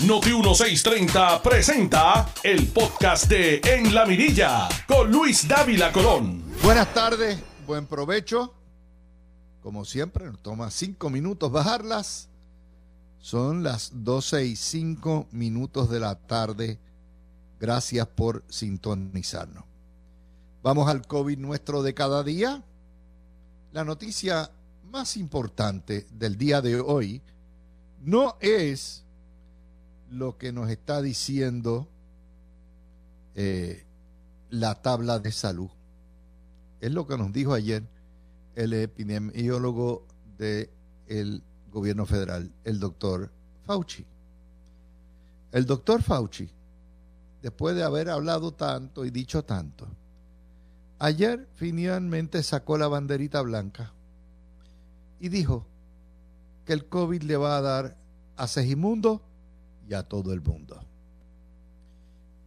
Noti 1630 presenta el podcast de En la Mirilla con Luis Dávila Colón. Buenas tardes, buen provecho. Como siempre, nos toma cinco minutos bajarlas. Son las 12 y 5 minutos de la tarde. Gracias por sintonizarnos. Vamos al COVID nuestro de cada día. La noticia más importante del día de hoy no es lo que nos está diciendo eh, la tabla de salud. Es lo que nos dijo ayer el epidemiólogo del gobierno federal, el doctor Fauci. El doctor Fauci, después de haber hablado tanto y dicho tanto, ayer finalmente sacó la banderita blanca y dijo que el COVID le va a dar a Segimundo y a todo el mundo.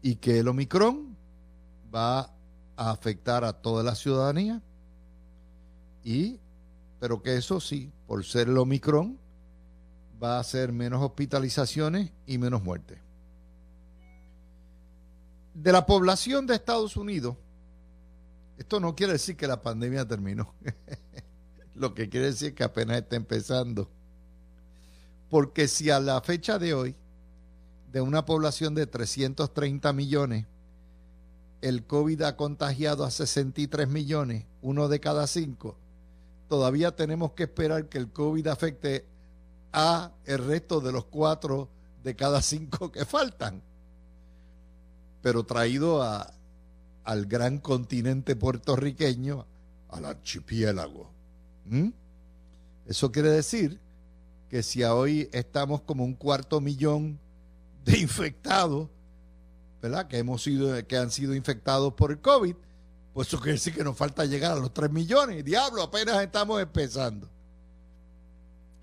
Y que el Omicron va a afectar a toda la ciudadanía. Y, pero que eso sí, por ser el Omicron, va a ser menos hospitalizaciones y menos muertes. De la población de Estados Unidos, esto no quiere decir que la pandemia terminó. Lo que quiere decir que apenas está empezando. Porque si a la fecha de hoy de una población de 330 millones, el COVID ha contagiado a 63 millones, uno de cada cinco, todavía tenemos que esperar que el COVID afecte a el resto de los cuatro de cada cinco que faltan. Pero traído al gran continente puertorriqueño, al archipiélago. Eso quiere decir que si hoy estamos como un cuarto millón de infectados, ¿verdad? Que, hemos sido, que han sido infectados por el COVID, pues eso quiere decir que nos falta llegar a los 3 millones. Diablo, apenas estamos empezando.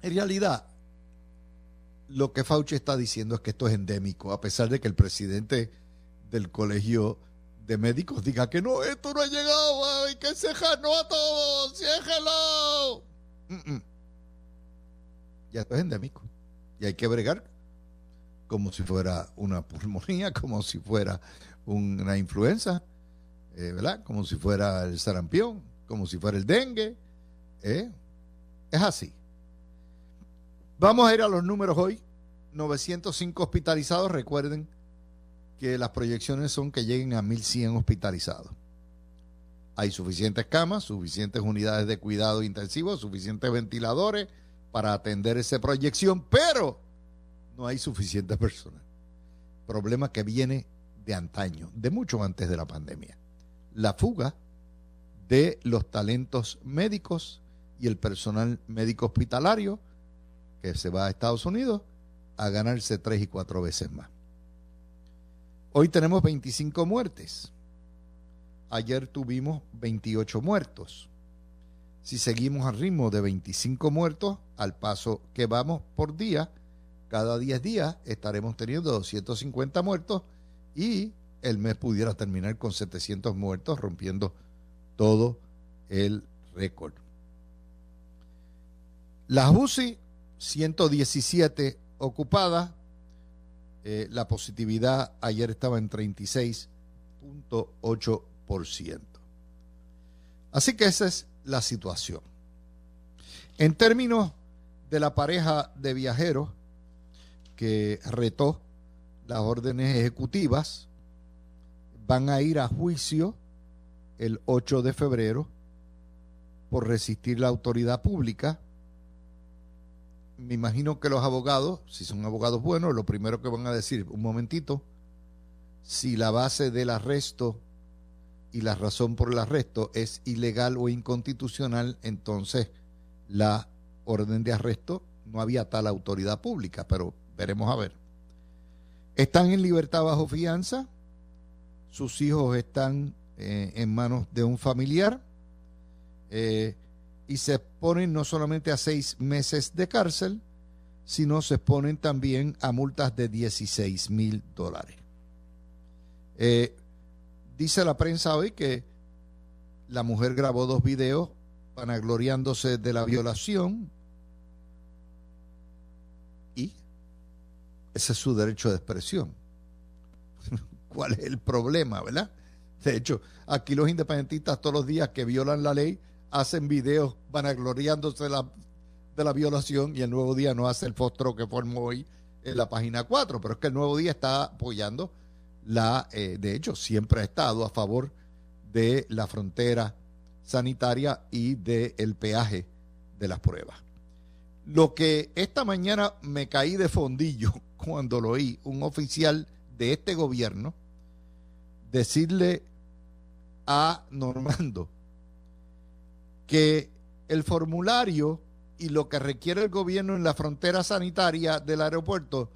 En realidad, lo que Fauci está diciendo es que esto es endémico, a pesar de que el presidente del colegio de médicos diga que no, esto no ha llegado, hay que cejarnos a todos, ciéjelo. Ya esto es endémico y hay que bregar como si fuera una pulmonía, como si fuera una influenza, eh, ¿verdad? Como si fuera el sarampión, como si fuera el dengue. ¿eh? Es así. Vamos a ir a los números hoy. 905 hospitalizados. Recuerden que las proyecciones son que lleguen a 1100 hospitalizados. Hay suficientes camas, suficientes unidades de cuidado intensivo, suficientes ventiladores para atender esa proyección, pero no hay suficientes personas. Problema que viene de antaño, de mucho antes de la pandemia. La fuga de los talentos médicos y el personal médico hospitalario que se va a Estados Unidos a ganarse tres y cuatro veces más. Hoy tenemos 25 muertes. Ayer tuvimos 28 muertos. Si seguimos al ritmo de 25 muertos, al paso que vamos por día, cada 10 días estaremos teniendo 250 muertos y el mes pudiera terminar con 700 muertos, rompiendo todo el récord. Las UCI, 117 ocupadas. Eh, la positividad ayer estaba en 36.8%. Así que esa es la situación. En términos de la pareja de viajeros, que retó las órdenes ejecutivas van a ir a juicio el 8 de febrero por resistir la autoridad pública. Me imagino que los abogados, si son abogados buenos, lo primero que van a decir, un momentito, si la base del arresto y la razón por el arresto es ilegal o inconstitucional, entonces la orden de arresto no había tal autoridad pública, pero Veremos a ver. Están en libertad bajo fianza. Sus hijos están eh, en manos de un familiar. Eh, y se exponen no solamente a seis meses de cárcel, sino se exponen también a multas de 16 mil dólares. Eh, dice la prensa hoy que la mujer grabó dos videos vanagloriándose de la violación ese es su derecho de expresión. ¿Cuál es el problema, verdad? De hecho, aquí los independentistas todos los días que violan la ley hacen videos vanagloriándose de la, de la violación y el nuevo día no hace el fostro que formó hoy en la página 4, pero es que el nuevo día está apoyando la, eh, de hecho, siempre ha estado a favor de la frontera sanitaria y del peaje de las pruebas. Lo que esta mañana me caí de fondillo cuando lo oí un oficial de este gobierno decirle a Normando que el formulario y lo que requiere el gobierno en la frontera sanitaria del aeropuerto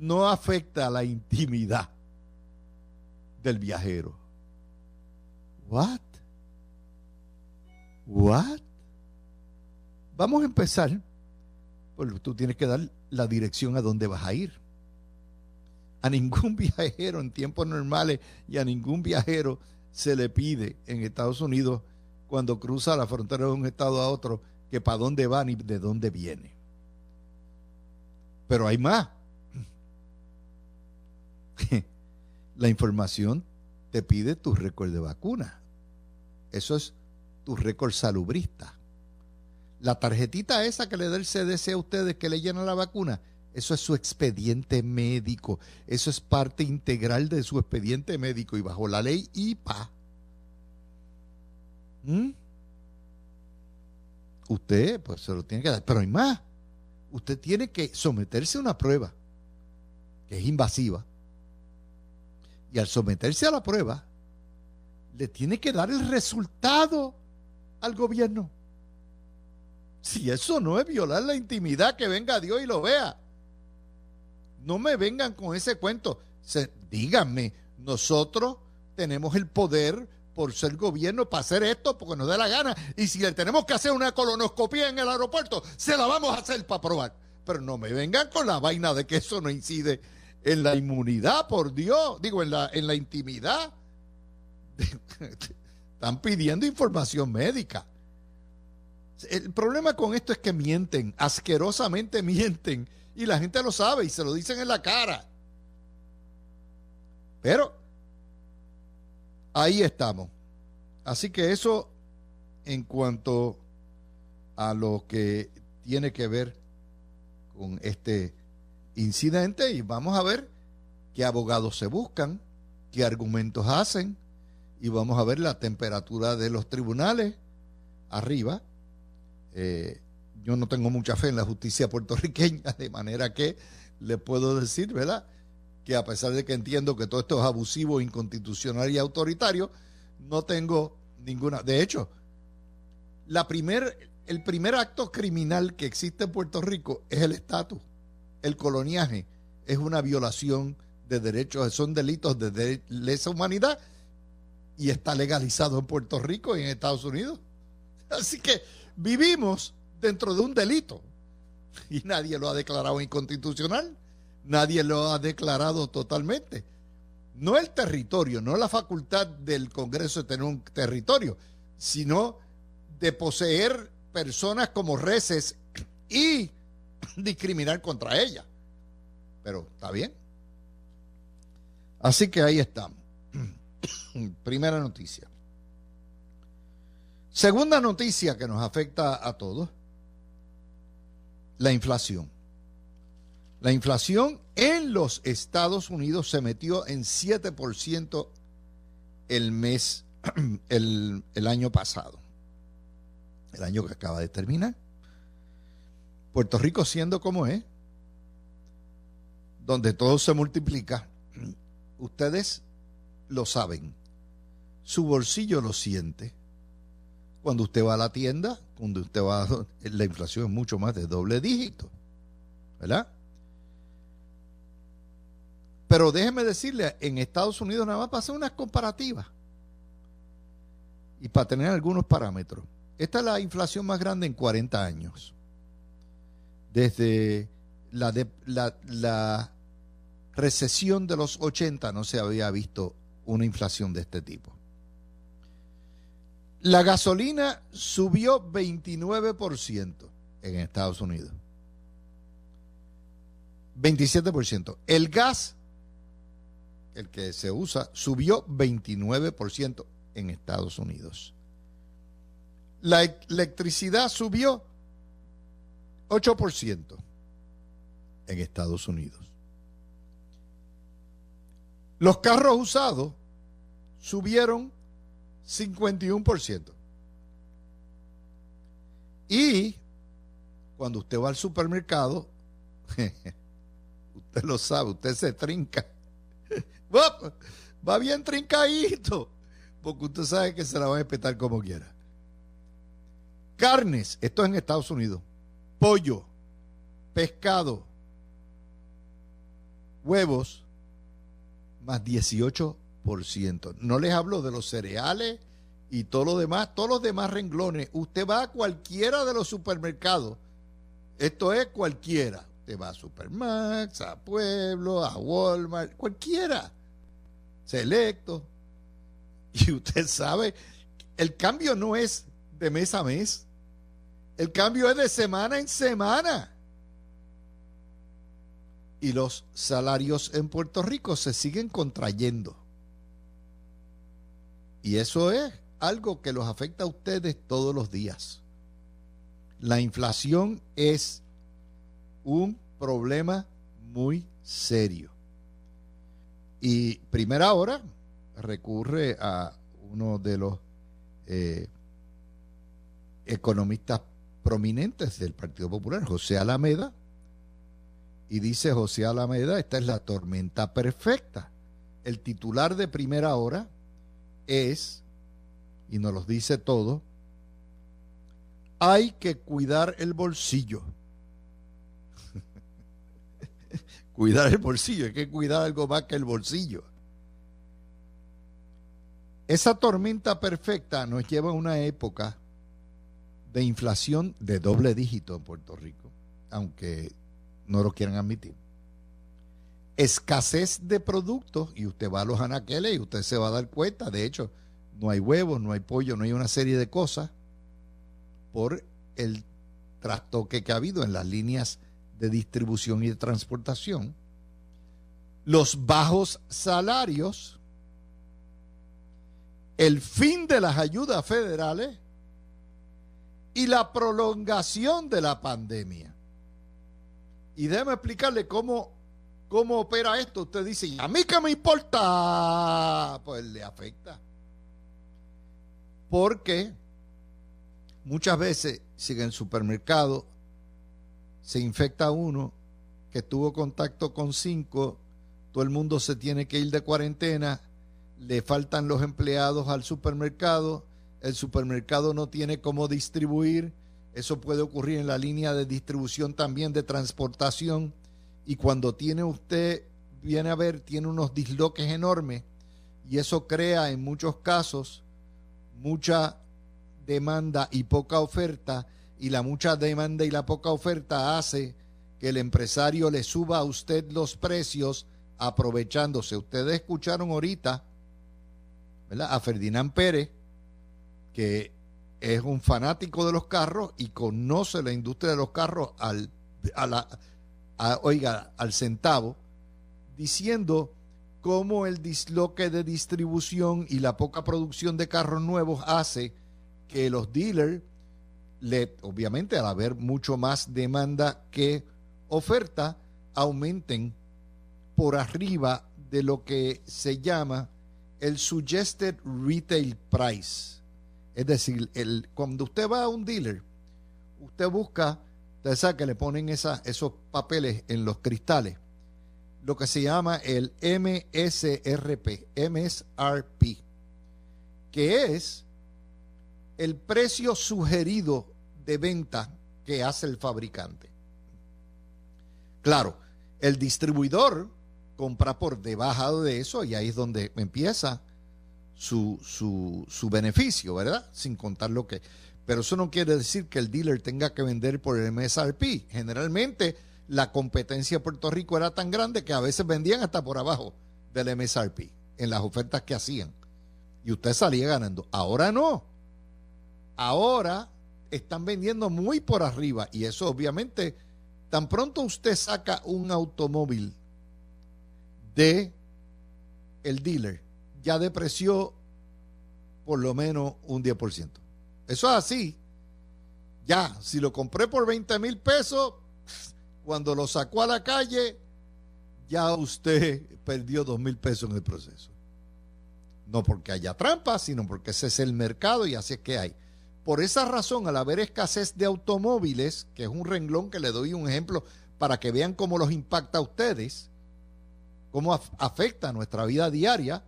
no afecta a la intimidad del viajero. What? What? Vamos a empezar. Pues tú tienes que dar la dirección a dónde vas a ir. A ningún viajero en tiempos normales y a ningún viajero se le pide en Estados Unidos cuando cruza la frontera de un estado a otro que para dónde va ni de dónde viene. Pero hay más. La información te pide tu récord de vacuna. Eso es tu récord salubrista. La tarjetita esa que le da el CDC a ustedes que le llenan la vacuna, eso es su expediente médico. Eso es parte integral de su expediente médico y bajo la ley IPA. ¿Mm? Usted, pues se lo tiene que dar. Pero hay más. Usted tiene que someterse a una prueba que es invasiva. Y al someterse a la prueba, le tiene que dar el resultado al gobierno. Si eso no es violar la intimidad, que venga Dios y lo vea. No me vengan con ese cuento. díganme, nosotros tenemos el poder por ser gobierno para hacer esto porque nos dé la gana. Y si le tenemos que hacer una colonoscopia en el aeropuerto, se la vamos a hacer para probar. Pero no me vengan con la vaina de que eso no incide en la inmunidad, por Dios. Digo, en la, en la intimidad. Están pidiendo información médica. El problema con esto es que mienten, asquerosamente mienten, y la gente lo sabe y se lo dicen en la cara. Pero ahí estamos. Así que eso en cuanto a lo que tiene que ver con este incidente y vamos a ver qué abogados se buscan, qué argumentos hacen y vamos a ver la temperatura de los tribunales arriba. Eh, yo no tengo mucha fe en la justicia puertorriqueña, de manera que le puedo decir, ¿verdad? Que a pesar de que entiendo que todo esto es abusivo, inconstitucional y autoritario, no tengo ninguna. De hecho, la primer, el primer acto criminal que existe en Puerto Rico es el estatus. El coloniaje es una violación de derechos, son delitos de lesa humanidad y está legalizado en Puerto Rico y en Estados Unidos. Así que vivimos dentro de un delito y nadie lo ha declarado inconstitucional, nadie lo ha declarado totalmente. No el territorio, no la facultad del Congreso de tener un territorio, sino de poseer personas como reces y discriminar contra ellas. Pero está bien. Así que ahí estamos. Primera noticia. Segunda noticia que nos afecta a todos, la inflación. La inflación en los Estados Unidos se metió en 7% el mes, el, el año pasado, el año que acaba de terminar. Puerto Rico siendo como es, donde todo se multiplica, ustedes lo saben. Su bolsillo lo siente. Cuando usted va a la tienda, cuando usted va, a, la inflación es mucho más de doble dígito. ¿Verdad? Pero déjeme decirle, en Estados Unidos nada más hacer unas comparativas y para tener algunos parámetros. Esta es la inflación más grande en 40 años. Desde la, de, la, la recesión de los 80 no se había visto una inflación de este tipo. La gasolina subió 29% en Estados Unidos. 27%. El gas, el que se usa, subió 29% en Estados Unidos. La electricidad subió 8% en Estados Unidos. Los carros usados subieron 51%. Y cuando usted va al supermercado, usted lo sabe, usted se trinca. Va bien trincadito, porque usted sabe que se la va a respetar como quiera. Carnes, esto es en Estados Unidos. Pollo, pescado, huevos, más 18%. No les hablo de los cereales y todo lo demás, todos los demás renglones. Usted va a cualquiera de los supermercados. Esto es cualquiera. Usted va a Supermax, a Pueblo, a Walmart, cualquiera. Selecto. Y usted sabe, el cambio no es de mes a mes. El cambio es de semana en semana. Y los salarios en Puerto Rico se siguen contrayendo. Y eso es algo que los afecta a ustedes todos los días. La inflación es un problema muy serio. Y primera hora recurre a uno de los eh, economistas prominentes del Partido Popular, José Alameda, y dice José Alameda, esta es la tormenta perfecta. El titular de primera hora es, y nos lo dice todo, hay que cuidar el bolsillo. cuidar el bolsillo, hay que cuidar algo más que el bolsillo. Esa tormenta perfecta nos lleva a una época de inflación de doble dígito en Puerto Rico, aunque no lo quieran admitir. Escasez de productos, y usted va a los anaqueles y usted se va a dar cuenta, de hecho, no hay huevos, no hay pollo, no hay una serie de cosas por el trastoque que ha habido en las líneas de distribución y de transportación. Los bajos salarios, el fin de las ayudas federales y la prolongación de la pandemia. Y déjeme explicarle cómo, cómo opera esto. Usted dice, a mí qué me importa? Pues le afecta. Porque muchas veces, si en el supermercado se infecta uno que tuvo contacto con cinco, todo el mundo se tiene que ir de cuarentena, le faltan los empleados al supermercado, el supermercado no tiene cómo distribuir, eso puede ocurrir en la línea de distribución también de transportación y cuando tiene usted, viene a ver, tiene unos disloques enormes y eso crea en muchos casos mucha demanda y poca oferta y la mucha demanda y la poca oferta hace que el empresario le suba a usted los precios aprovechándose. Ustedes escucharon ahorita a Ferdinand Pérez que es un fanático de los carros y conoce la industria de los carros al, a la, oiga, al centavo, diciendo cómo el disloque de distribución y la poca producción de carros nuevos hace que los dealers, le, obviamente al haber mucho más demanda que oferta, aumenten por arriba de lo que se llama el suggested retail price. Es decir, el, cuando usted va a un dealer, usted busca, usted sabe que le ponen esos papeles en los cristales, lo que se llama el MSRP, MSRP, que es el precio sugerido de venta que hace el fabricante. Claro, el distribuidor compra por debajo de eso y ahí es donde empieza su, su, su beneficio, ¿verdad? Sin contar lo que... Pero eso no quiere decir que el dealer tenga que vender por el MSRP. Generalmente la competencia de Puerto Rico era tan grande que a veces vendían hasta por abajo del MSRP en las ofertas que hacían. Y usted salía ganando. Ahora no. Ahora están vendiendo muy por arriba y eso obviamente Tan pronto usted saca un automóvil de el dealer, ya depreció por lo menos un 10%. Eso es así. Ya, si lo compré por 20 mil pesos, cuando lo sacó a la calle, ya usted perdió 2 mil pesos en el proceso. No porque haya trampa, sino porque ese es el mercado y así es que hay. Por esa razón, al haber escasez de automóviles, que es un renglón que le doy un ejemplo para que vean cómo los impacta a ustedes, cómo afecta nuestra vida diaria,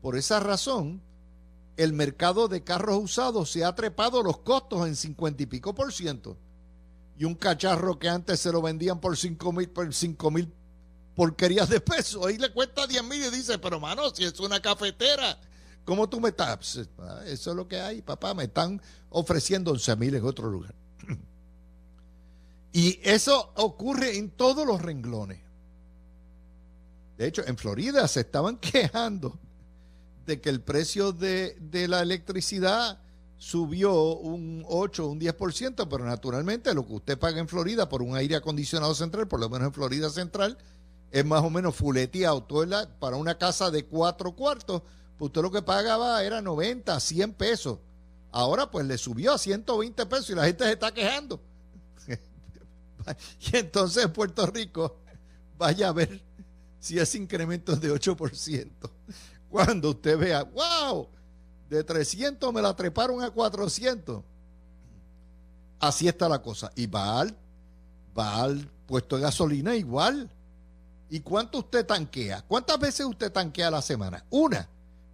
por esa razón, el mercado de carros usados se ha trepado los costos en 50 y pico por ciento. Y un cacharro que antes se lo vendían por 5 mil, por mil porquerías de pesos, ahí le cuesta 10 mil y dice, pero mano, si es una cafetera, ¿cómo tú me estás? Ah, eso es lo que hay, papá, me están ofreciendo 11 mil en otro lugar. Y eso ocurre en todos los renglones. De hecho, en Florida se estaban quejando de que el precio de, la electricidad subió un 8 un 10%, pero naturalmente lo que usted paga en Florida por un aire acondicionado central, por lo menos en Florida Central, es más o menos fuleteado. para una casa de cuatro cuartos, pues usted lo que pagaba era 90, 100 pesos. Ahora pues le subió a 120 pesos y la gente se está quejando. y entonces en Puerto Rico, vaya a ver si ese incremento es de 8%. Cuando usted vea, wow, de 300 me la treparon a 400. Así está la cosa. Y va al, puesto de gasolina igual. ¿Y cuánto usted tanquea? ¿Cuántas veces usted tanquea a la semana? Una.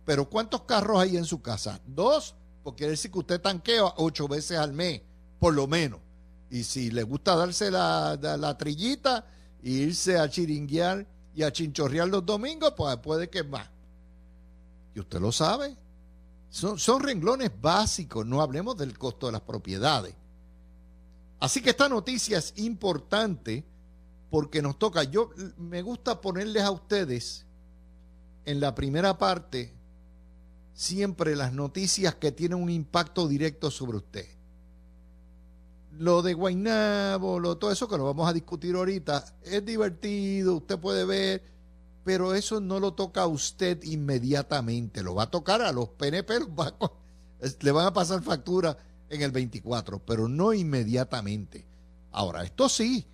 Pero ¿cuántos carros hay en su casa? Dos. Porque quiere decir que usted tanquea ocho veces al mes, por lo menos. Y si le gusta darse la, la, trillita e irse a chiringuear y a chinchorrear los domingos, pues puede que más. Y usted lo sabe. Son, son renglones básicos, no hablemos del costo de las propiedades. Así que esta noticia es importante porque nos toca. Yo me gusta ponerles a ustedes en la primera parte siempre las noticias que tienen un impacto directo sobre usted. Lo de Guainabo, lo, todo eso que lo vamos a discutir ahorita, es divertido, usted puede ver pero eso no lo toca a usted inmediatamente, lo va a tocar a los PNP, le van a pasar factura en el 24, pero no inmediatamente. Ahora, esto sí,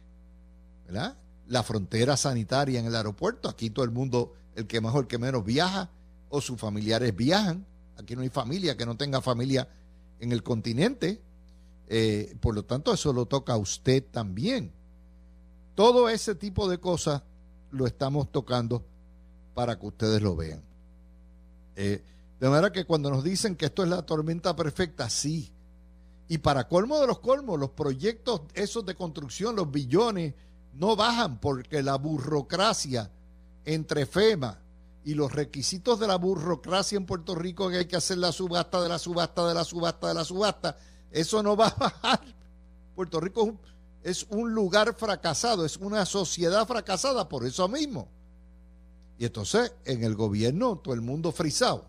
¿verdad? La frontera sanitaria en el aeropuerto, aquí todo el mundo, el que más o el que menos viaja, o sus familiares viajan, aquí no hay familia que no tenga familia en el continente, eh, por lo tanto eso lo toca a usted también. Todo ese tipo de cosas lo estamos tocando para que ustedes lo vean. Eh, de manera que cuando nos dicen que esto es la tormenta perfecta, sí. Y para colmo de los colmos, los proyectos esos de construcción, los billones, no bajan porque la burocracia entre FEMA y los requisitos de la burocracia en Puerto Rico que hay que hacer la subasta de la subasta de la subasta de la subasta, eso no va a bajar. Puerto Rico es un es un lugar fracasado, es una sociedad fracasada por eso mismo. Y entonces en el gobierno todo el mundo frisado.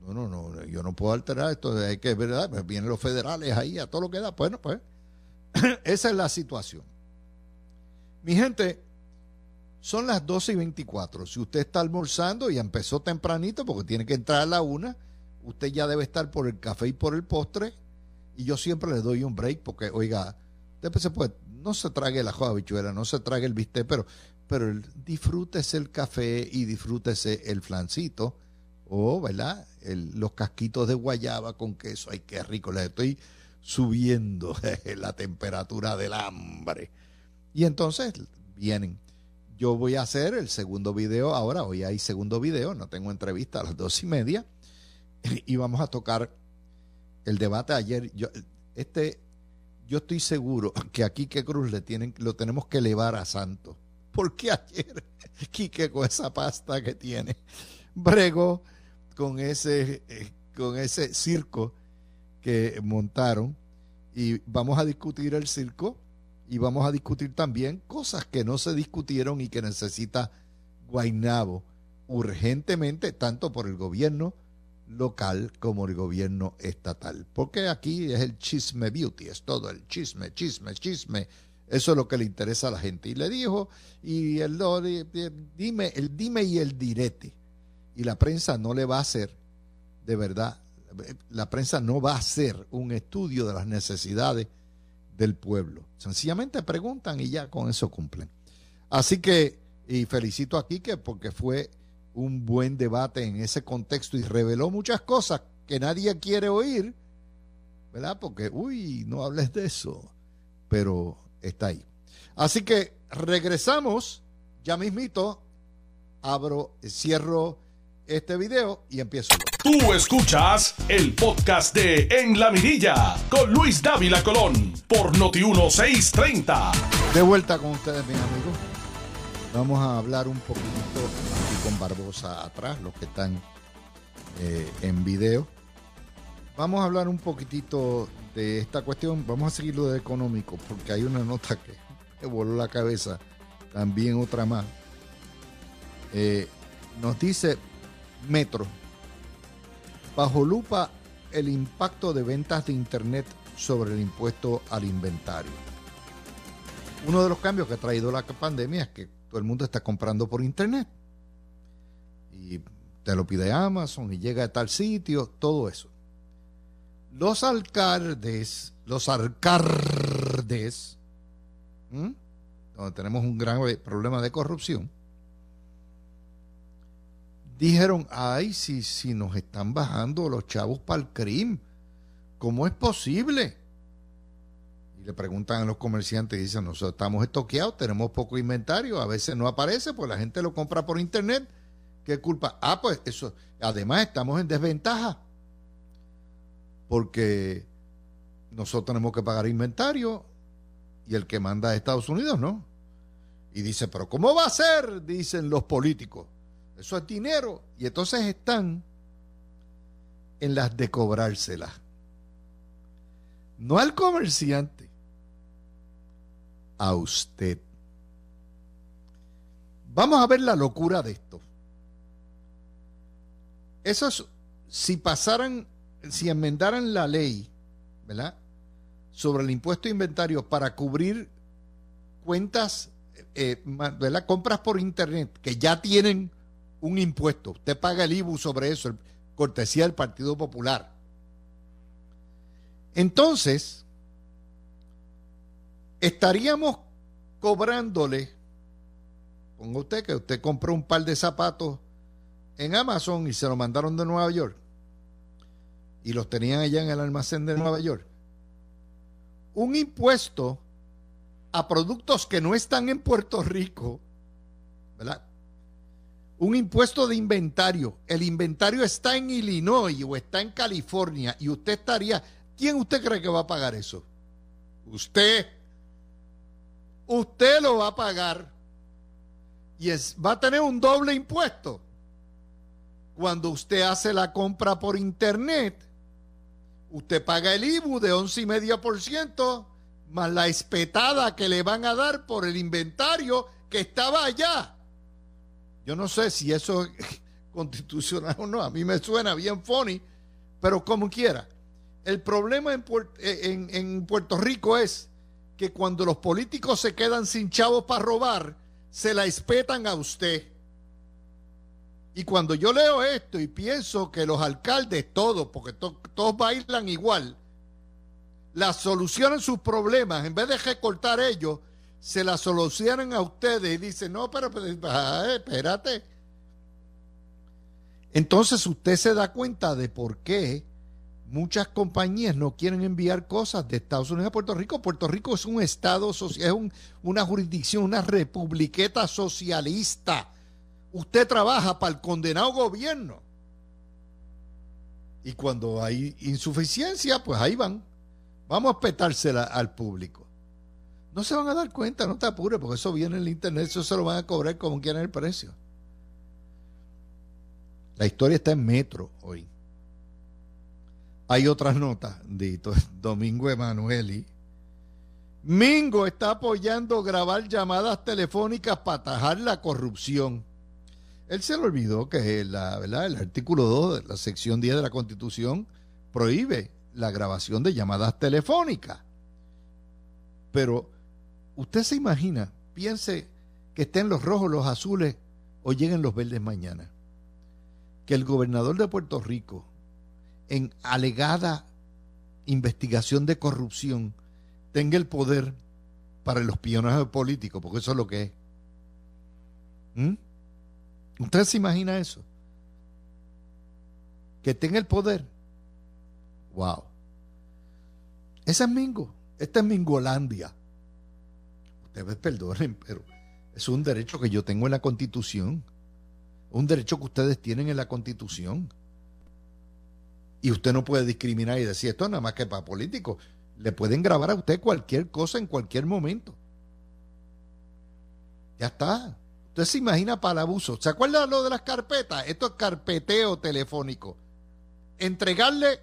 No, no, no, yo no puedo alterar esto, hay que, ¿verdad? Pues vienen los federales ahí a todo lo que da. Bueno, pues esa es la situación. Mi gente, son las 12 y 24. Si usted está almorzando y empezó tempranito porque tiene que entrar a la una, usted ya debe estar por el café y por el postre. Y yo siempre le doy un break porque, oiga, Después se no se trague la joa bichuela, no se trague el bistec, pero, pero disfrútese el café y disfrútese el flancito o, ¿verdad? los casquitos de guayaba con queso. Ay, qué rico, les estoy subiendo la temperatura del hambre. Y entonces vienen. Yo voy a hacer el segundo video ahora, hoy hay segundo video, no tengo entrevista a las dos y media, y vamos a tocar el debate ayer. Yo, este yo estoy seguro que a Quique Cruz le tienen, lo tenemos que elevar a santo. Porque ayer Quique con esa pasta que tiene, bregó con ese, eh, con ese circo que montaron. Y vamos a discutir el circo y vamos a discutir también cosas que no se discutieron y que necesita Guainabo urgentemente, tanto por el gobierno local como el gobierno estatal. Porque aquí es el chisme beauty, es todo el chisme, chisme, chisme. Eso es lo que le interesa a la gente. Y le dijo, y el, dime, el dime y el direte. Y la prensa no le va a hacer, de verdad, la prensa no va a hacer un estudio de las necesidades del pueblo. Sencillamente preguntan y ya con eso cumplen. Así que, y felicito a Quique porque fue un buen debate en ese contexto y reveló muchas cosas que nadie quiere oír, ¿verdad? Porque, uy, no hables de eso, pero está ahí. Así que regresamos, ya mismito, abro, cierro este video y empiezo. Tú escuchas el podcast de En la Mirilla con Luis Dávila Colón por Noti 1630. De vuelta con ustedes, mis amigos. Vamos a hablar un poquito aquí con Barbosa atrás, los que están eh, en video. Vamos a hablar un poquitito de esta cuestión. Vamos a seguir lo de económico, porque hay una nota que me voló la cabeza. También otra más. Eh, nos dice Metro. Bajo lupa el impacto de ventas de Internet sobre el impuesto al inventario. Uno de los cambios que ha traído la pandemia es que todo el mundo está comprando por Internet. Y te lo pide Amazon y llega a tal sitio, todo eso. Los alcaldes, los alcaldes, donde tenemos un gran problema de corrupción, dijeron, ay, si, si nos están bajando los chavos para el crimen, ¿cómo es posible? Le preguntan a los comerciantes y dicen, nosotros estamos estoqueados, tenemos poco inventario, a veces no aparece, pues la gente lo compra por internet. ¿Qué culpa? Ah, pues eso, además estamos en desventaja, porque nosotros tenemos que pagar inventario y el que manda es Estados Unidos, ¿no? Y dice, pero ¿cómo va a ser? Dicen los políticos. Eso es dinero. Y entonces están en las de cobrársela. No al comerciante, a usted. Vamos a ver la locura de esto. Eso es, si pasaran, si enmendaran la ley, ¿verdad? Sobre el impuesto de inventario para cubrir cuentas, eh, ¿verdad? Compras por internet que ya tienen un impuesto. Usted paga el IBU sobre eso, cortesía del Partido Popular. Entonces, estaríamos cobrándole, ponga usted que usted compró un par de zapatos en Amazon y se lo mandaron de Nueva York y los tenían allá en el almacén de Nueva York. Un impuesto a productos que no están en Puerto Rico, ¿verdad? un impuesto de inventario. El inventario está en Illinois o está en California y usted estaría, ¿quién usted cree que va a pagar eso? Usted. Usted lo va a pagar y es, va a tener un doble impuesto. Cuando usted hace la compra por internet, usted paga el IBU de 11,5% más la espetada que le van a dar por el inventario que estaba allá. Yo no sé si eso es constitucional o no, a mí me suena bien funny, pero como quiera. El problema eh, en, Puerto Rico es que cuando los políticos se quedan sin chavos para robar, se la espetan a usted. Y cuando yo leo esto y pienso que los alcaldes, todos, porque todos bailan igual, la solucionan sus problemas, en vez de recortar ellos, se la solucionan a ustedes y dicen, no, pero, espérate. Entonces usted se da cuenta de por qué muchas compañías no quieren enviar cosas de Estados Unidos a Puerto Rico. Puerto Rico es un estado, es una jurisdicción, una republiqueta socialista. Usted trabaja para el condenado gobierno. Y cuando hay insuficiencia, pues ahí van. Vamos a petársela al público. No se van a dar cuenta, no te apures, porque eso viene en el internet, eso se lo van a cobrar como quieran el precio. La historia está en Metro hoy. Hay otras notas, Dito, Domingo Emanueli. Mingo está apoyando grabar llamadas telefónicas para atajar la corrupción. Él se le olvidó que la, ¿verdad? el artículo 2 de la sección 10 de la Constitución prohíbe la grabación de llamadas telefónicas. Pero Usted se imagina, piense que estén los rojos, los azules o lleguen los verdes mañana. Que el gobernador de Puerto Rico, en alegada investigación de corrupción, tenga el poder para el espionaje político, porque eso es lo que es. ¿Mm? ¿Usted se imagina eso? Que tenga el poder. Wow. Esa es Mingo. Esta es Mingolandia. Ustedes perdonen, pero es un derecho que yo tengo en la Constitución. Un derecho que ustedes tienen en la Constitución. Y usted no puede discriminar y decir esto nada más que para políticos. Le pueden grabar a usted cualquier cosa en cualquier momento. Ya está. Usted se imagina para abuso. ¿Se acuerda lo de las carpetas? Esto es carpeteo telefónico. Entregarle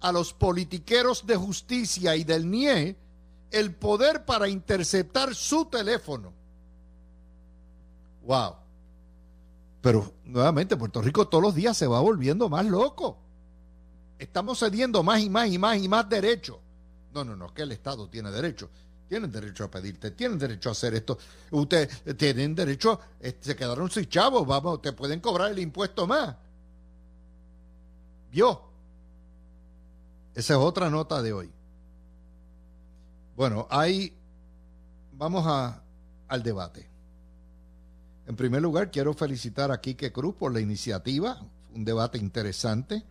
a los politiqueros de justicia y del NIE el poder para interceptar su teléfono. Wow. Pero nuevamente Puerto Rico todos los días se va volviendo más loco. Estamos cediendo más y más y más y más derechos. No, no, no, que el Estado tiene derecho. Tienen derecho a pedirte, tienen derecho a hacer esto. Ustedes tienen derecho, eh, se quedaron sin chavos, vamos, te pueden cobrar el impuesto más. ¿Vio? Esa es otra nota de hoy. Bueno, ahí vamos a, al debate. En primer lugar, quiero felicitar a Quique Cruz por la iniciativa, un debate interesante,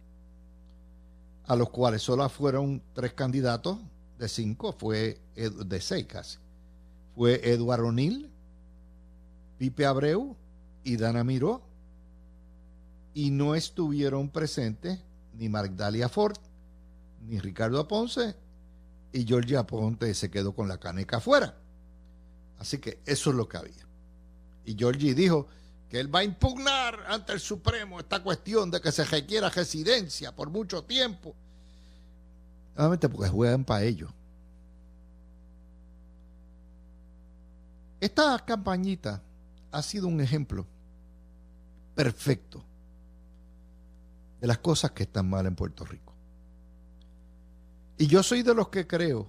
a los cuales solo fueron tres candidatos de cinco, fue de seis casi. Fue Eduardo O'Neill, Pipe Abreu y Dana Miró, y no estuvieron presentes ni Magdalia Ford, ni Ricardo Aponce, y Georgia Aponte se quedó con la caneca afuera. Así que eso es lo que había. Y Georgie dijo que él va a impugnar ante el Supremo esta cuestión de que se requiera residencia por mucho tiempo. Nuevamente porque juegan para ellos. Esta campañita ha sido un ejemplo perfecto de las cosas que están mal en Puerto Rico. Y yo soy de los que creo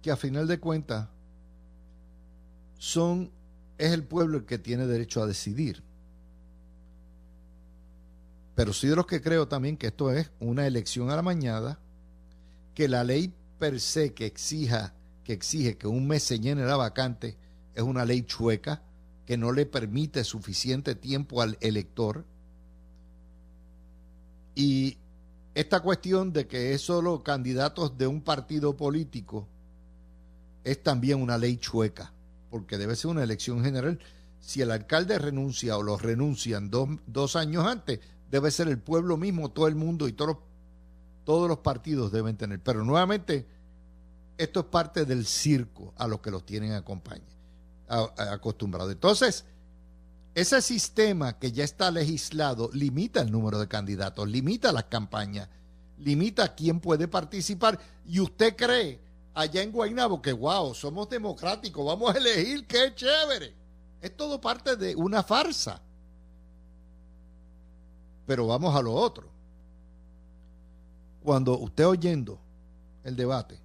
que a final de cuentas son es el pueblo el que tiene derecho a decidir. Pero soy de los que creo también que esto es una elección a la mañana, que la ley per se que exija que exige que un mes se llene la vacante es una ley chueca que no le permite suficiente tiempo al elector. Y esta cuestión de que es solo candidatos de un partido político es también una ley chueca, porque debe ser una elección general. Si el alcalde renuncia o los renuncian dos, años antes, debe ser el pueblo mismo, todo el mundo y todos, todos los partidos deben tener. Pero nuevamente, esto es parte del circo a los que los tienen acostumbrados. Entonces, ese sistema que ya está legislado limita el número de candidatos, limita las campañas, limita quién puede participar. Y usted cree allá en Guaynabo que, wow, somos democráticos, vamos a elegir, qué chévere. Es todo parte de una farsa. Pero vamos a lo otro. Cuando usted oyendo el debate,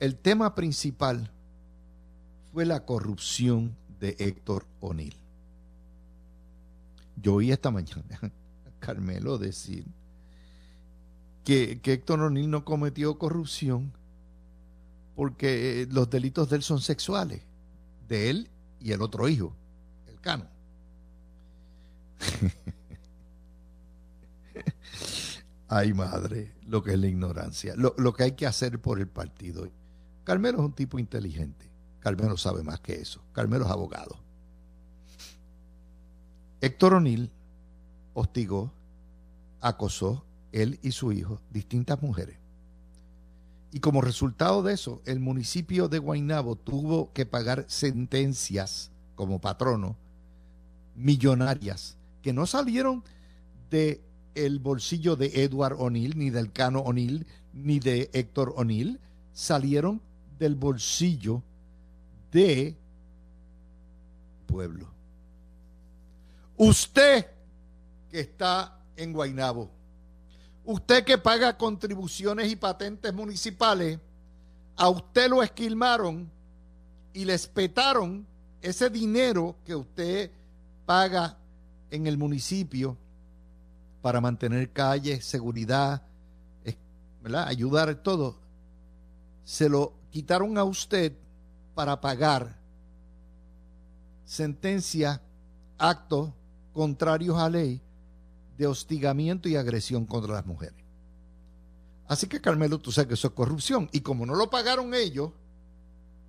el tema principal fue la corrupción de Héctor O'Neill. Yo oí esta mañana a Carmelo decir que, Héctor O'Neill no cometió corrupción porque eh, los delitos de él son sexuales, de él y el otro hijo, el cano. Ay, madre, lo que es la ignorancia, lo, lo, que hay que hacer por el partido. Carmelo es un tipo inteligente. Carmelo sabe más que eso. Carmelo es abogado. Héctor O'Neill hostigó, acosó, él y su hijo, distintas mujeres. Y como resultado de eso, el municipio de Guaynabo tuvo que pagar sentencias como patrono millonarias que no salieron de el bolsillo de Edward O'Neill, ni del Cano O'Neill, ni de Héctor O'Neill, salieron del bolsillo de pueblo. Usted que está en Guainabo, usted que paga contribuciones y patentes municipales, a usted lo esquilmaron y les petaron ese dinero que usted paga en el municipio para mantener calles, seguridad, ayudar todo, se lo quitaron a usted para pagar sentencia, actos contrarios a ley de hostigamiento y agresión contra las mujeres. Así que Carmelo, tú sabes que eso es corrupción. Y como no lo pagaron ellos,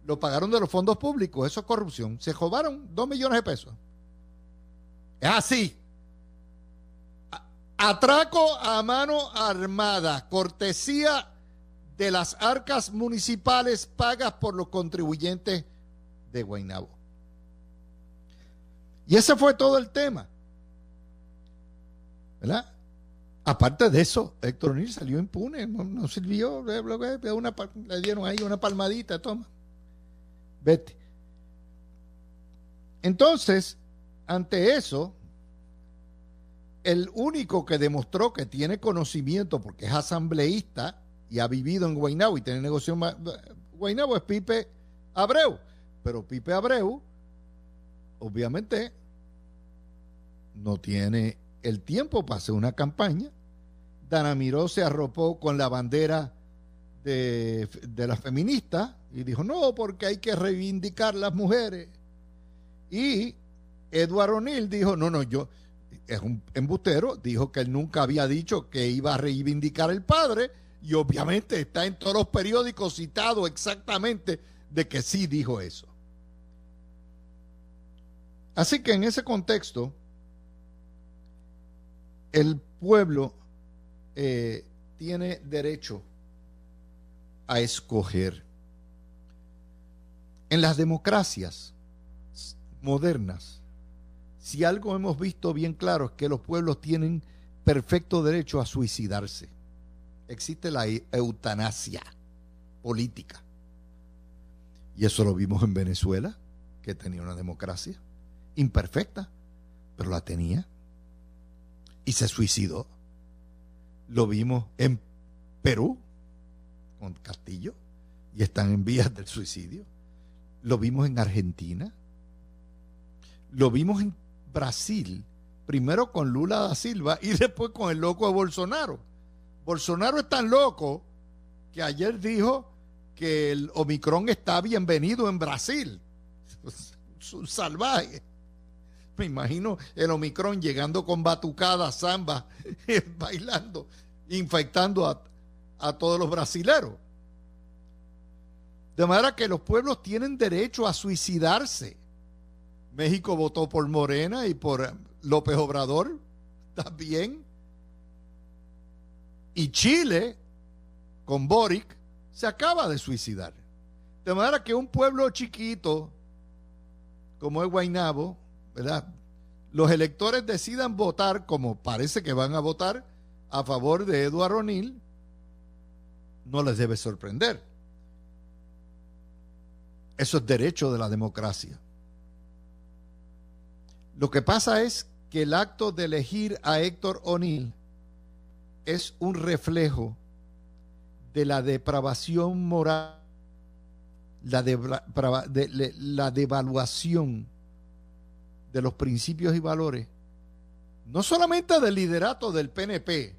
lo pagaron de los fondos públicos, eso es corrupción. Se robaron dos millones de pesos. Es así. Atraco a mano armada, cortesía de las arcas municipales pagas por los contribuyentes de Guaynabo. Y ese fue todo el tema. ¿Verdad? Aparte de eso, Héctor O'Neill salió impune, no, sirvió, le dieron ahí una palmadita, toma, vete. Entonces, ante eso, el único que demostró que tiene conocimiento, porque es asambleísta y ha vivido en Guaynabo y tiene negocio más, Guaynabo es Pipe Abreu, pero Pipe Abreu, obviamente, no tiene el tiempo hacer una campaña. Dana Miró se arropó con la bandera de, de las feministas y dijo, no, porque hay que reivindicar las mujeres. Y Edward O'Neill dijo, no, no, yo, es un embustero, dijo que él nunca había dicho que iba a reivindicar el padre y obviamente está en todos los periódicos citado exactamente de que sí dijo eso. Así que en ese contexto, el pueblo eh, tiene derecho a escoger. En las democracias modernas, si algo hemos visto bien claro es que los pueblos tienen perfecto derecho a suicidarse. Existe la eutanasia política. Y eso lo vimos en Venezuela, que tenía una democracia imperfecta, pero la tenía y se suicidó. Lo vimos en Perú con Castillo y están en vías del suicidio. Lo vimos en Argentina. Lo vimos en Brasil, primero con Lula da Silva y después con el loco de Bolsonaro. Bolsonaro es tan loco que ayer dijo que el Omicron está bienvenido en Brasil. Es un salvaje. Me imagino el Omicron llegando con batucadas, zamba, bailando, infectando a, a todos los brasileros. De manera que los pueblos tienen derecho a suicidarse. México votó por Morena y por López Obrador también. Y Chile, con Boric, se acaba de suicidar. De manera que un pueblo chiquito como es Guainabo, ¿verdad? Los electores decidan votar como parece que van a votar a favor de Eduardo O'Neill, no les debe sorprender. Eso es derecho de la democracia. Lo que pasa es que el acto de elegir a Héctor O'Neill es un reflejo de la depravación moral, la, de, la devaluación de los principios y valores, no solamente del liderato del PNP,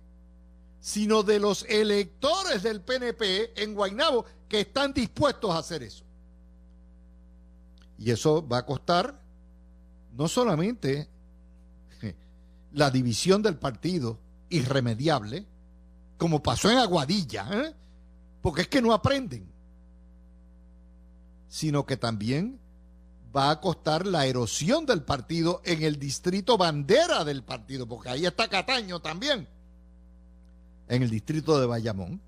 sino de los electores del PNP en Guaynabo que están dispuestos a hacer eso. Y eso va a costar no solamente la división del partido irremediable, como pasó en Aguadilla, ¿eh? porque es que no aprenden, sino que también va a costar la erosión del partido en el distrito bandera del partido, porque ahí está Cataño también, en el distrito de Bayamón,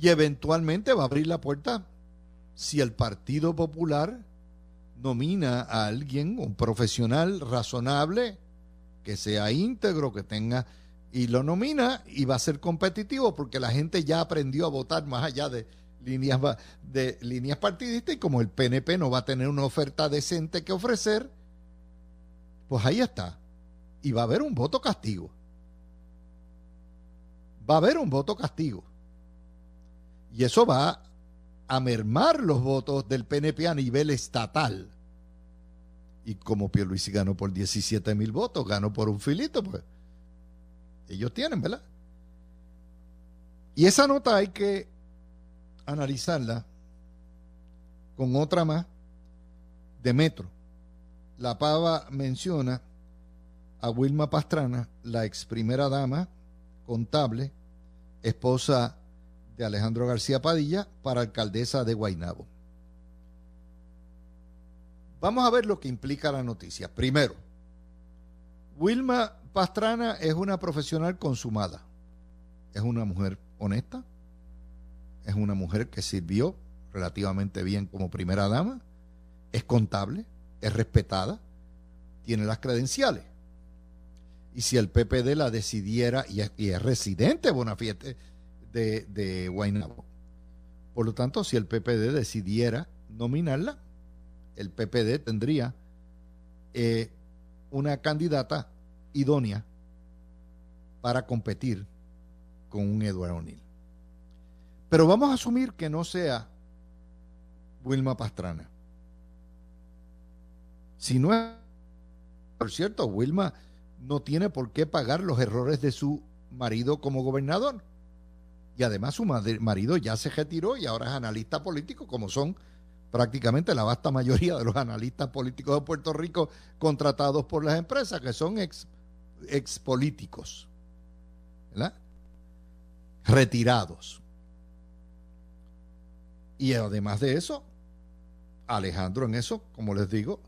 y eventualmente va a abrir la puerta si el Partido Popular nomina a alguien, un profesional razonable, que sea íntegro, que tenga, y lo nomina y va a ser competitivo porque la gente ya aprendió a votar más allá de líneas, de líneas partidistas y como el PNP no va a tener una oferta decente que ofrecer, pues ahí está. Y va a haber un voto castigo. Va a haber un voto castigo. Y eso va a mermar los votos del PNP a nivel estatal. Y como Pierluisi ganó por 17 mil votos, ganó por un filito, pues ellos tienen, ¿verdad? Y esa nota hay que analizarla con otra más de Metro. La Pava menciona a Wilma Pastrana, la ex primera dama contable, esposa de Alejandro García Padilla, para alcaldesa de Guaynabo. Vamos a ver lo que implica la noticia. Primero, Wilma Pastrana es una profesional consumada. Es una mujer honesta. Es una mujer que sirvió relativamente bien como primera dama. Es contable. Es respetada. Tiene las credenciales. Y si el PPD la decidiera, y es, residente Bonafiete de, de Guaynabo. Por lo tanto, si el PPD decidiera nominarla, el PPD tendría eh, una candidata idónea para competir con un Eduardo O'Neill. Pero vamos a asumir que no sea Wilma Pastrana. Si no es, por cierto, Wilma no tiene por qué pagar los errores de su marido como gobernador. Y además su marido ya se retiró y ahora es analista político, como son prácticamente la vasta mayoría de los analistas políticos de Puerto Rico contratados por las empresas, que son ex, ex políticos, ¿verdad? retirados. Y además de eso, Alejandro en eso, como les digo,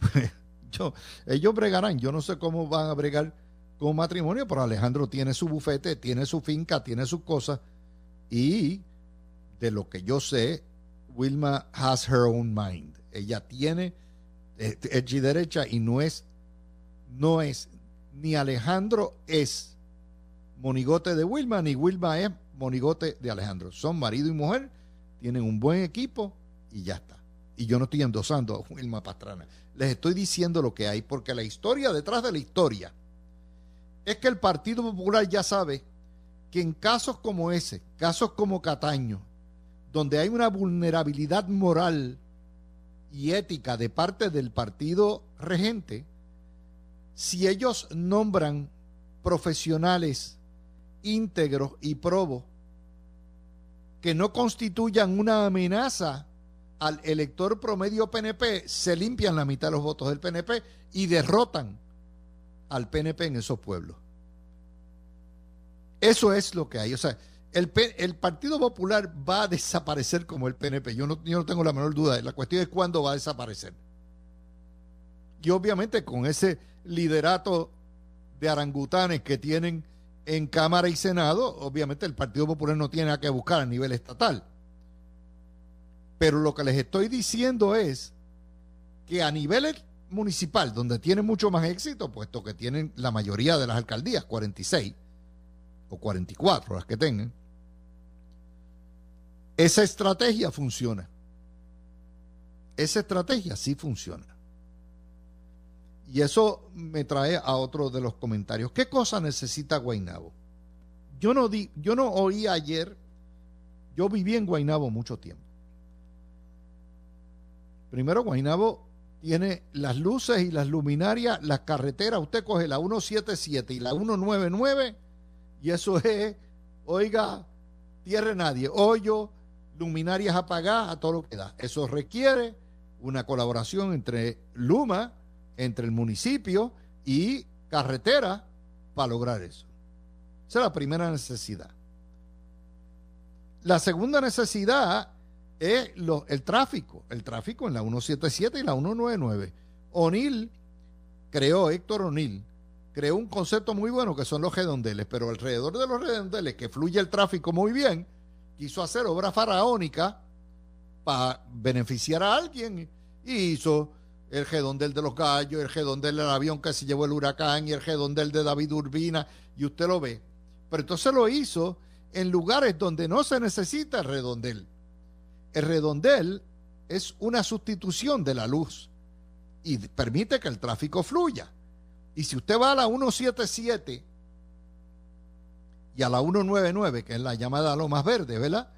yo, ellos bregarán, yo no sé cómo van a bregar con matrimonio, pero Alejandro tiene su bufete, tiene su finca, tiene sus cosas y de lo que yo sé, Wilma has her own mind. Ella tiene hecha y derecha y no es, no es, ni Alejandro es monigote de Wilma, ni Wilma es monigote de Alejandro. Son marido y mujer, tienen un buen equipo y ya está. Y yo no estoy endosando a Wilma Pastrana. Les estoy diciendo lo que hay, porque la historia detrás de la historia es que el Partido Popular ya sabe que en casos como ese, casos como Cataño, donde hay una vulnerabilidad moral y ética de parte del partido regente, si ellos nombran profesionales íntegros y probos que no constituyan una amenaza al elector promedio PNP, se limpian la mitad de los votos del PNP y derrotan al PNP en esos pueblos. Eso es lo que hay. O sea, el, el, Partido Popular va a desaparecer como el PNP. Yo no, yo no tengo la menor duda. La cuestión es cuándo va a desaparecer. Y obviamente con ese liderato de arangutanes que tienen en Cámara y Senado, obviamente el Partido Popular no tiene nada que buscar a nivel estatal. Pero lo que les estoy diciendo es que a nivel municipal, donde tienen mucho más éxito, puesto que tienen la mayoría de las alcaldías, 46 o 44 las que tengan, esa estrategia funciona. Esa estrategia sí funciona. Y eso me trae a otro de los comentarios. ¿Qué cosa necesita Guainabo? Yo no, di, yo no oí ayer, yo viví en Guainabo mucho tiempo. Primero, Guainabo tiene las luces y las luminarias, las carreteras. Usted coge la 177 y la 199 y eso es, oiga, tierra nadie, hoyo, luminarias apagadas, a todo lo que da. Eso requiere una colaboración entre Luma, entre el municipio y carretera para lograr eso. Esa es la primera necesidad. La segunda necesidad es el tráfico, el tráfico en la 177 y la 199. O'Neill creó, Héctor O'Neill, creó un concepto muy bueno que son los redondeles, pero alrededor de los redondeles, que fluye el tráfico muy bien, quiso hacer obra faraónica para beneficiar a alguien y hizo el redondel de los gallos, el redondel del avión que se llevó el huracán y el redondel de David Urbina, y usted lo ve. Pero entonces lo hizo en lugares donde no se necesita el redondel. El redondel es una sustitución de la luz y permite que el tráfico fluya. Y si usted va a la 177 y a la 199, que es la llamada más Verde, ¿verdad?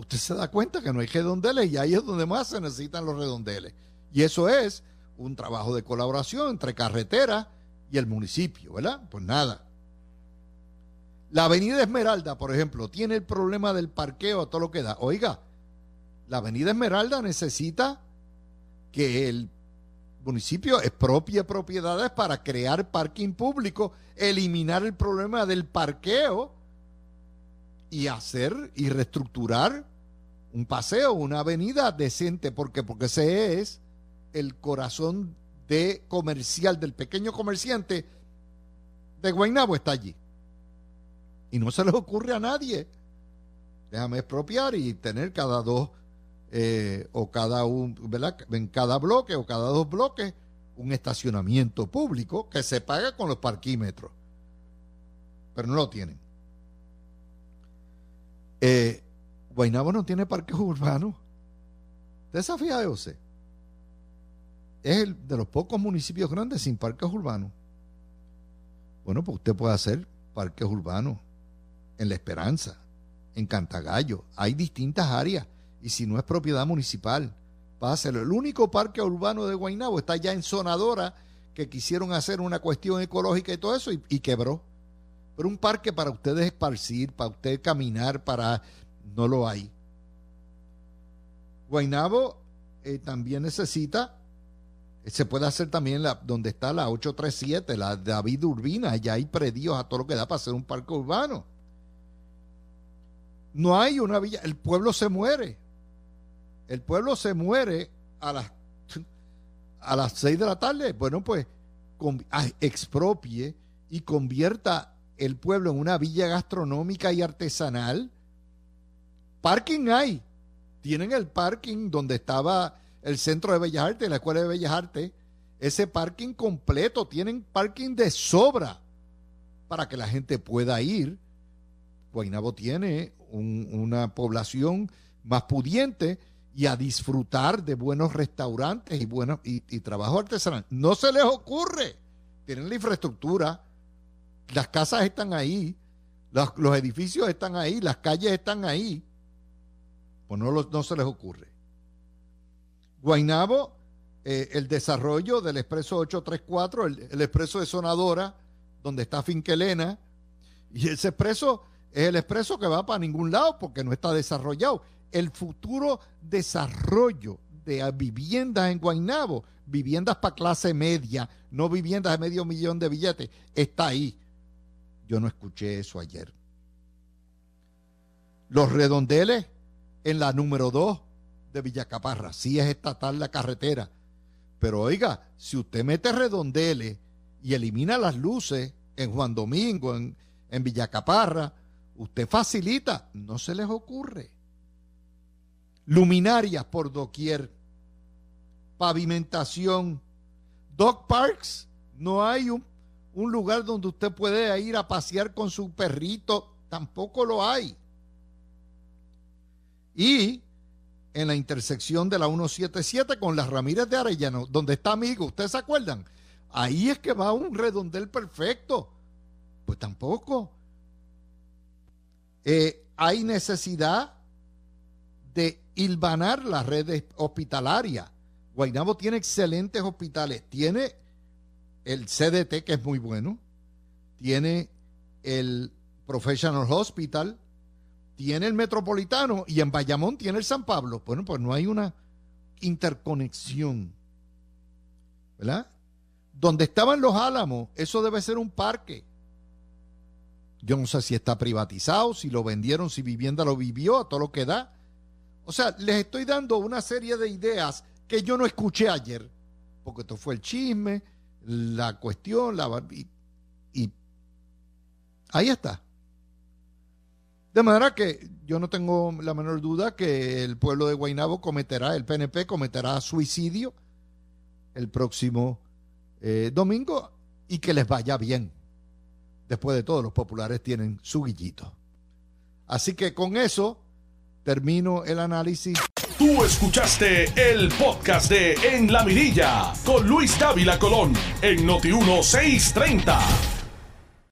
usted se da cuenta que no hay redondeles y ahí es donde más se necesitan los redondeles. Y eso es un trabajo de colaboración entre carretera y el municipio, ¿verdad? Pues nada. La avenida Esmeralda, por ejemplo, tiene el problema del parqueo todo lo que da. Oiga, la avenida Esmeralda necesita que el municipio expropie propiedades para crear parking público, eliminar el problema del parqueo y hacer y reestructurar un paseo, una avenida decente, porque porque ese es el corazón de comercial del pequeño comerciante de Guaynabo está allí. Y no se les ocurre a nadie. Déjame expropiar y tener cada dos eh, o cada un, ¿verdad? En cada bloque o cada dos bloques un estacionamiento público que se paga con los parquímetros. Pero no lo tienen. Eh, Guaynabo no tiene parques urbanos. ¿Usted? Es el de los pocos municipios grandes sin parques urbanos. Bueno, pues usted puede hacer parques urbanos en La Esperanza, en Cantagallo. Hay distintas áreas y si no es propiedad municipal, páselo. El único parque urbano de Guaynabo está ya en Sonadora, que quisieron hacer una cuestión ecológica y todo eso, y, quebró. Pero un parque para ustedes esparcir, para usted caminar, para... no lo hay. Guaynabo eh, también necesita, se puede hacer también la, donde está la 837, la David Urbina, ya hay predios a todo lo que da para hacer un parque urbano. No hay una villa, el pueblo se muere el pueblo se muere a las, a las 6 de la tarde, bueno, pues expropie y convierta el pueblo en una villa gastronómica y artesanal. Parking hay. Tienen el parking donde estaba el Centro de Bellas Artes, la Escuela de Bellas Artes. Ese parking completo. Tienen parking de sobra para que la gente pueda ir. Guaynabo tiene una población más pudiente y a disfrutar de buenos restaurantes y, buenos, y, trabajo artesanal. No se les ocurre. Tienen la infraestructura, las casas están ahí, los, edificios están ahí, las calles están ahí. Pues no, no se les ocurre. Guainabo, eh, el desarrollo del expreso 834, el, el expreso de Sonadora, donde está Finquelena, y ese expreso es el expreso que va para ningún lado porque no está desarrollado el futuro desarrollo de viviendas en Guaynabo, viviendas para clase media, no viviendas de medio millón de billetes, está ahí. Yo no escuché eso ayer. Los redondeles en la número 2 de Villacaparra, sí es estatal la carretera, pero oiga, si usted mete redondeles y elimina las luces en Juan Domingo, en, en Villacaparra, usted facilita, no se les ocurre. Luminarias por doquier, pavimentación, dog parks, no hay un, lugar donde usted puede ir a pasear con su perrito, tampoco lo hay. Y en la intersección de la 177 con las Ramírez de Arellano, donde está amigo, ¿ustedes se acuerdan? Ahí es que va un redondel perfecto. Pues tampoco. Eh, hay necesidad de hilvanar la red hospitalaria. Guaynabo tiene excelentes hospitales. Tiene el CDT, que es muy bueno. Tiene el Professional Hospital. Tiene el Metropolitano. Y en Bayamón tiene el San Pablo. Bueno, pues no hay una interconexión. ¿Verdad? Donde estaban los Álamos, eso debe ser un parque. Yo no sé si está privatizado, si lo vendieron, si vivienda lo vivió, a todo lo que da. O sea, les estoy dando una serie de ideas que yo no escuché ayer, porque esto fue el chisme, la cuestión, la y, y ahí está. De manera que yo no tengo la menor duda que el pueblo de Guaynabo cometerá, el PNP cometerá suicidio el próximo eh, domingo y que les vaya bien. Después de todo, los populares tienen su guillito. Así que con eso termino el análisis. Tú escuchaste el podcast de En la Mirilla con Luis Dávila Colón en Noti 1630.